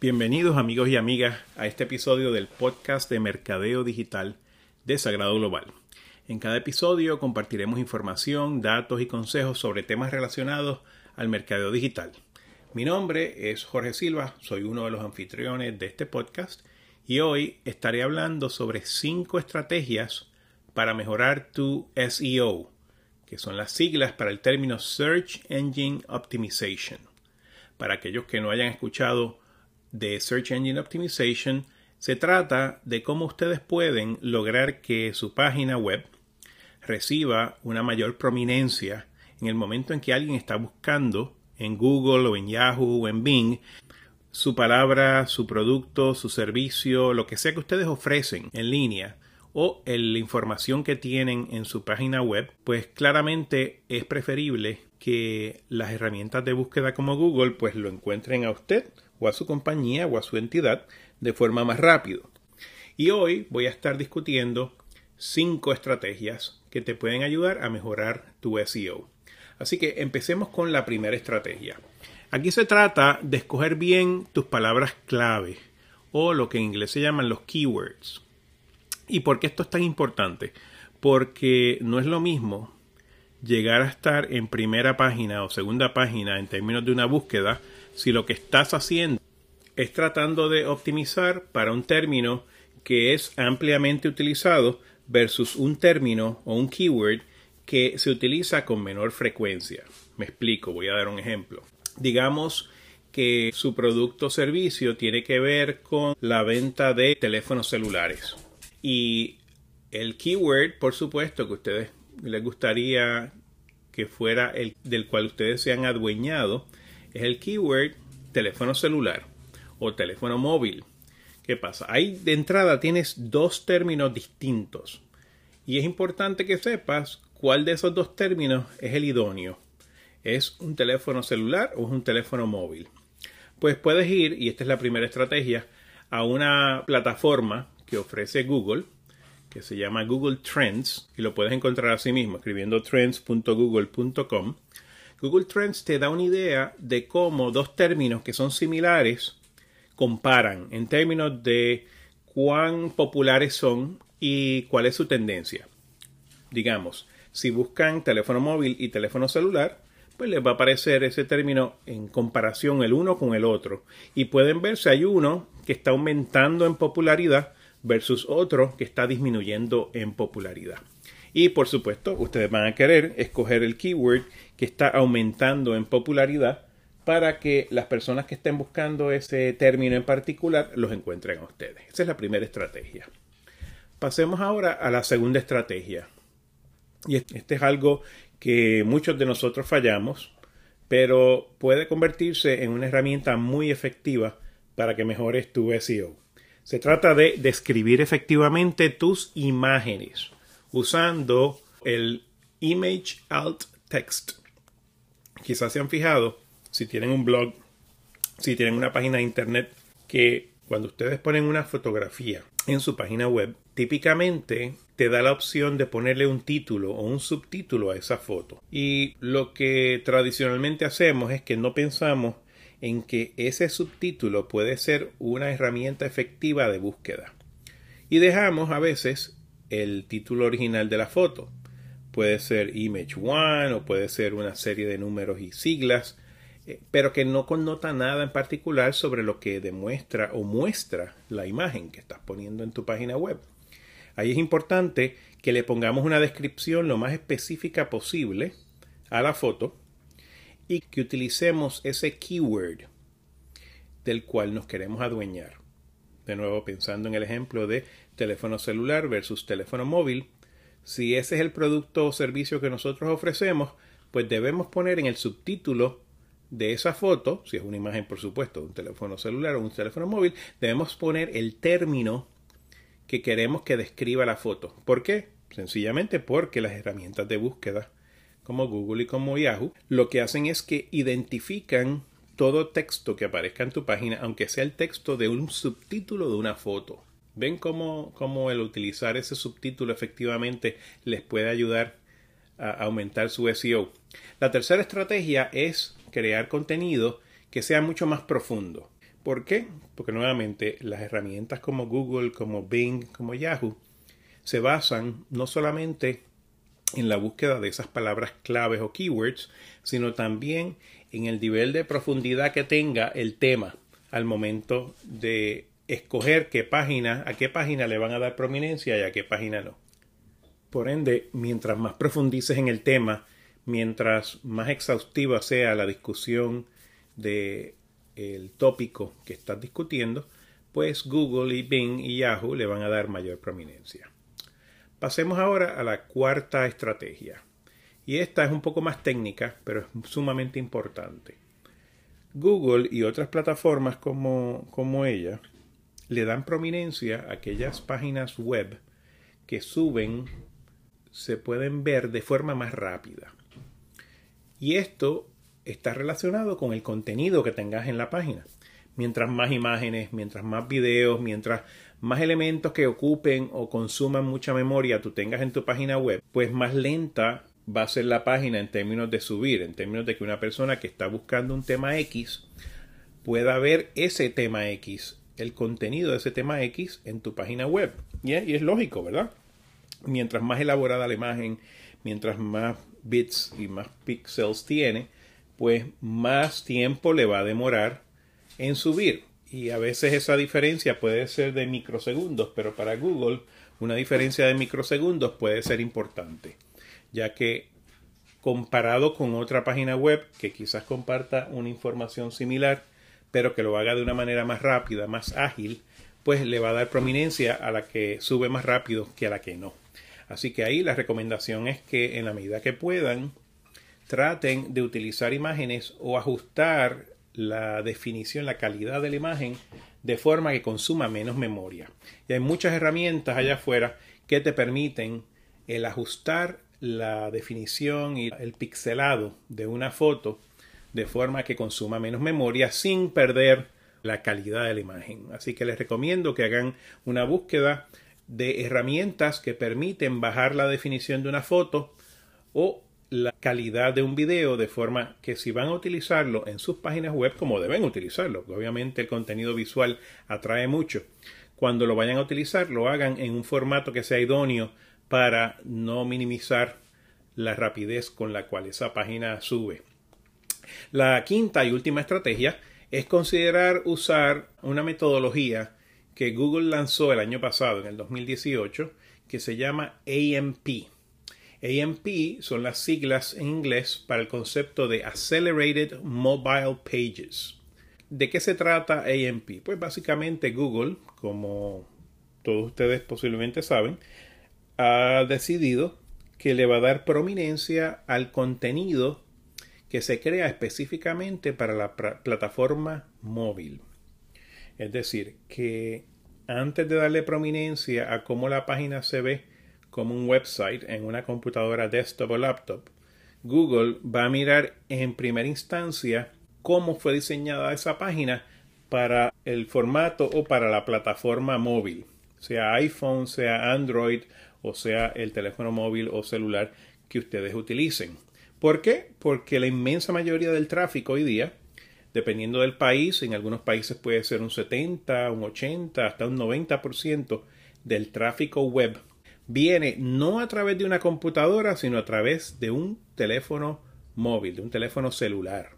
Bienvenidos amigos y amigas a este episodio del podcast de Mercadeo Digital de Sagrado Global. En cada episodio compartiremos información, datos y consejos sobre temas relacionados al mercadeo digital. Mi nombre es Jorge Silva, soy uno de los anfitriones de este podcast y hoy estaré hablando sobre cinco estrategias para mejorar tu SEO, que son las siglas para el término Search Engine Optimization. Para aquellos que no hayan escuchado de Search Engine Optimization se trata de cómo ustedes pueden lograr que su página web reciba una mayor prominencia en el momento en que alguien está buscando en Google o en Yahoo o en Bing su palabra, su producto, su servicio, lo que sea que ustedes ofrecen en línea o la información que tienen en su página web, pues claramente es preferible que las herramientas de búsqueda como Google pues lo encuentren a usted o a su compañía o a su entidad de forma más rápido. Y hoy voy a estar discutiendo cinco estrategias que te pueden ayudar a mejorar tu SEO. Así que empecemos con la primera estrategia. Aquí se trata de escoger bien tus palabras clave o lo que en inglés se llaman los keywords. ¿Y por qué esto es tan importante? Porque no es lo mismo llegar a estar en primera página o segunda página en términos de una búsqueda si lo que estás haciendo es tratando de optimizar para un término que es ampliamente utilizado versus un término o un keyword que se utiliza con menor frecuencia. Me explico, voy a dar un ejemplo. Digamos que su producto o servicio tiene que ver con la venta de teléfonos celulares. Y el keyword, por supuesto, que a ustedes les gustaría que fuera el del cual ustedes se han adueñado, es el keyword teléfono celular o teléfono móvil. ¿Qué pasa? Ahí de entrada tienes dos términos distintos y es importante que sepas cuál de esos dos términos es el idóneo. ¿Es un teléfono celular o es un teléfono móvil? Pues puedes ir, y esta es la primera estrategia, a una plataforma que ofrece Google, que se llama Google Trends, y lo puedes encontrar así mismo, escribiendo trends.google.com. Google Trends te da una idea de cómo dos términos que son similares comparan en términos de cuán populares son y cuál es su tendencia. Digamos, si buscan teléfono móvil y teléfono celular, pues les va a aparecer ese término en comparación el uno con el otro. Y pueden ver si hay uno que está aumentando en popularidad versus otro que está disminuyendo en popularidad. Y por supuesto, ustedes van a querer escoger el keyword que está aumentando en popularidad para que las personas que estén buscando ese término en particular los encuentren a ustedes. Esa es la primera estrategia. Pasemos ahora a la segunda estrategia. Y este es algo que muchos de nosotros fallamos, pero puede convertirse en una herramienta muy efectiva para que mejores tu SEO. Se trata de describir efectivamente tus imágenes usando el Image Alt Text. Quizás se han fijado, si tienen un blog, si tienen una página de internet, que cuando ustedes ponen una fotografía en su página web, típicamente te da la opción de ponerle un título o un subtítulo a esa foto. Y lo que tradicionalmente hacemos es que no pensamos en que ese subtítulo puede ser una herramienta efectiva de búsqueda. Y dejamos a veces el título original de la foto. Puede ser Image One o puede ser una serie de números y siglas, eh, pero que no connota nada en particular sobre lo que demuestra o muestra la imagen que estás poniendo en tu página web. Ahí es importante que le pongamos una descripción lo más específica posible a la foto y que utilicemos ese keyword del cual nos queremos adueñar. De nuevo, pensando en el ejemplo de teléfono celular versus teléfono móvil, si ese es el producto o servicio que nosotros ofrecemos, pues debemos poner en el subtítulo de esa foto, si es una imagen por supuesto un teléfono celular o un teléfono móvil, debemos poner el término que queremos que describa la foto. ¿Por qué? Sencillamente porque las herramientas de búsqueda como Google y como Yahoo, lo que hacen es que identifican todo texto que aparezca en tu página, aunque sea el texto de un subtítulo de una foto. ¿Ven cómo, cómo el utilizar ese subtítulo efectivamente les puede ayudar a aumentar su SEO? La tercera estrategia es crear contenido que sea mucho más profundo. ¿Por qué? Porque nuevamente las herramientas como Google, como Bing, como Yahoo, se basan no solamente en la búsqueda de esas palabras claves o keywords, sino también en el nivel de profundidad que tenga el tema al momento de escoger qué página, a qué página le van a dar prominencia y a qué página no. Por ende, mientras más profundices en el tema, mientras más exhaustiva sea la discusión de el tópico que estás discutiendo, pues Google y Bing y Yahoo le van a dar mayor prominencia. Pasemos ahora a la cuarta estrategia. Y esta es un poco más técnica, pero es sumamente importante. Google y otras plataformas como, como ella le dan prominencia a aquellas páginas web que suben, se pueden ver de forma más rápida. Y esto está relacionado con el contenido que tengas en la página. Mientras más imágenes, mientras más videos, mientras más elementos que ocupen o consuman mucha memoria tú tengas en tu página web, pues más lenta va a ser la página en términos de subir, en términos de que una persona que está buscando un tema X pueda ver ese tema X, el contenido de ese tema X en tu página web. Y es, lógico, ¿verdad? Mientras más elaborada la imagen, mientras más bits y más píxeles tiene, pues más tiempo le va a demorar en subir. Y a veces esa diferencia puede ser de microsegundos, pero para Google una diferencia de microsegundos puede ser importante, ya que comparado con otra página web que quizás comparta una información similar, pero que lo haga de una manera más rápida, más ágil, pues le va a dar prominencia a la que sube más rápido que a la que no. Así que ahí la recomendación es que en la medida que puedan, traten de utilizar imágenes o ajustar la definición, la calidad de la imagen de forma que consuma menos memoria. Y hay muchas herramientas allá afuera que te permiten el ajustar la definición y el pixelado de una foto de forma que consuma menos memoria sin perder la calidad de la imagen. Así que les recomiendo que hagan una búsqueda de herramientas que permiten bajar la definición de una foto o la calidad de un video de forma que si van a utilizarlo en sus páginas web como deben utilizarlo, obviamente el contenido visual atrae mucho, cuando lo vayan a utilizar lo hagan en un formato que sea idóneo para no minimizar la rapidez con la cual esa página sube. La quinta y última estrategia es considerar usar una metodología que Google lanzó el año pasado, en el 2018, que se llama AMP. AMP son las siglas en inglés para el concepto de Accelerated Mobile Pages. ¿De qué se trata AMP? Pues básicamente Google, como todos ustedes posiblemente saben, ha decidido que le va a dar prominencia al contenido que se crea específicamente para la plataforma móvil. Es decir, que antes de darle prominencia a cómo la página se ve como un website en una computadora desktop o laptop, Google va a mirar en primera instancia cómo fue diseñada esa página para el formato o para la plataforma móvil, sea iPhone, sea Android o sea el teléfono móvil o celular que ustedes utilicen. ¿Por qué? Porque la inmensa mayoría del tráfico hoy día, dependiendo del país, en algunos países puede ser un 70, un 80, hasta un 90% del tráfico web viene no a través de una computadora, sino a través de un teléfono móvil, de un teléfono celular.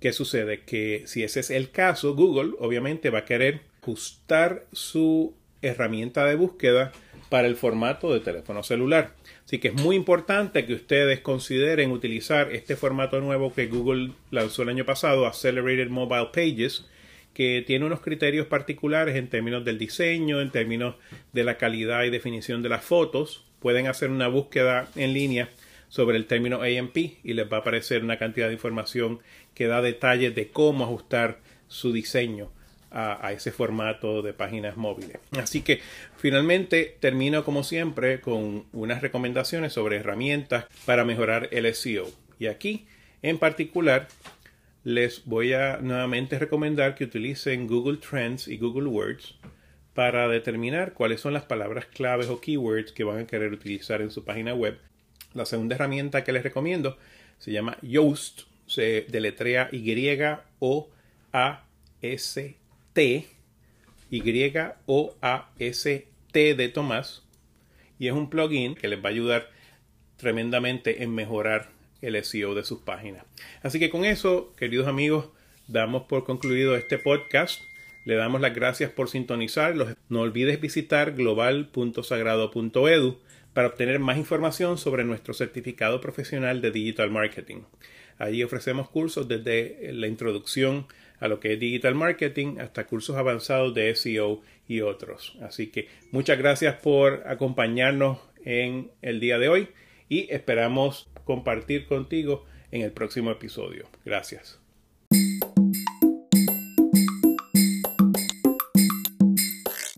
¿Qué sucede? Que si ese es el caso, Google obviamente va a querer ajustar su herramienta de búsqueda para el formato de teléfono celular. Así que es muy importante que ustedes consideren utilizar este formato nuevo que Google lanzó el año pasado, Accelerated Mobile Pages, que tiene unos criterios particulares en términos del diseño, en términos de la calidad y definición de las fotos. Pueden hacer una búsqueda en línea sobre el término AMP y les va a aparecer una cantidad de información que da detalles de cómo ajustar su diseño a, ese formato de páginas móviles. Así que finalmente termino como siempre con unas recomendaciones sobre herramientas para mejorar el SEO. Y aquí en particular les voy a nuevamente recomendar que utilicen Google Trends y Google Words para determinar cuáles son las palabras claves o keywords que van a querer utilizar en su página web. La segunda herramienta que les recomiendo se llama Yoast, se deletrea Y A Y-O-A-S-T de Tomás. Y es un plugin que les va a ayudar tremendamente en mejorar el SEO de sus páginas. Así que con eso, queridos amigos, damos por concluido este podcast. Le damos las gracias por sintonizarlos. No olvides visitar global.sagrado.edu para obtener más información sobre nuestro certificado profesional de Digital Marketing. Allí ofrecemos cursos desde la introducción a lo que es Digital Marketing hasta cursos avanzados de SEO y otros. Así que muchas gracias por acompañarnos en el día de hoy y esperamos compartir contigo en el próximo episodio. Gracias.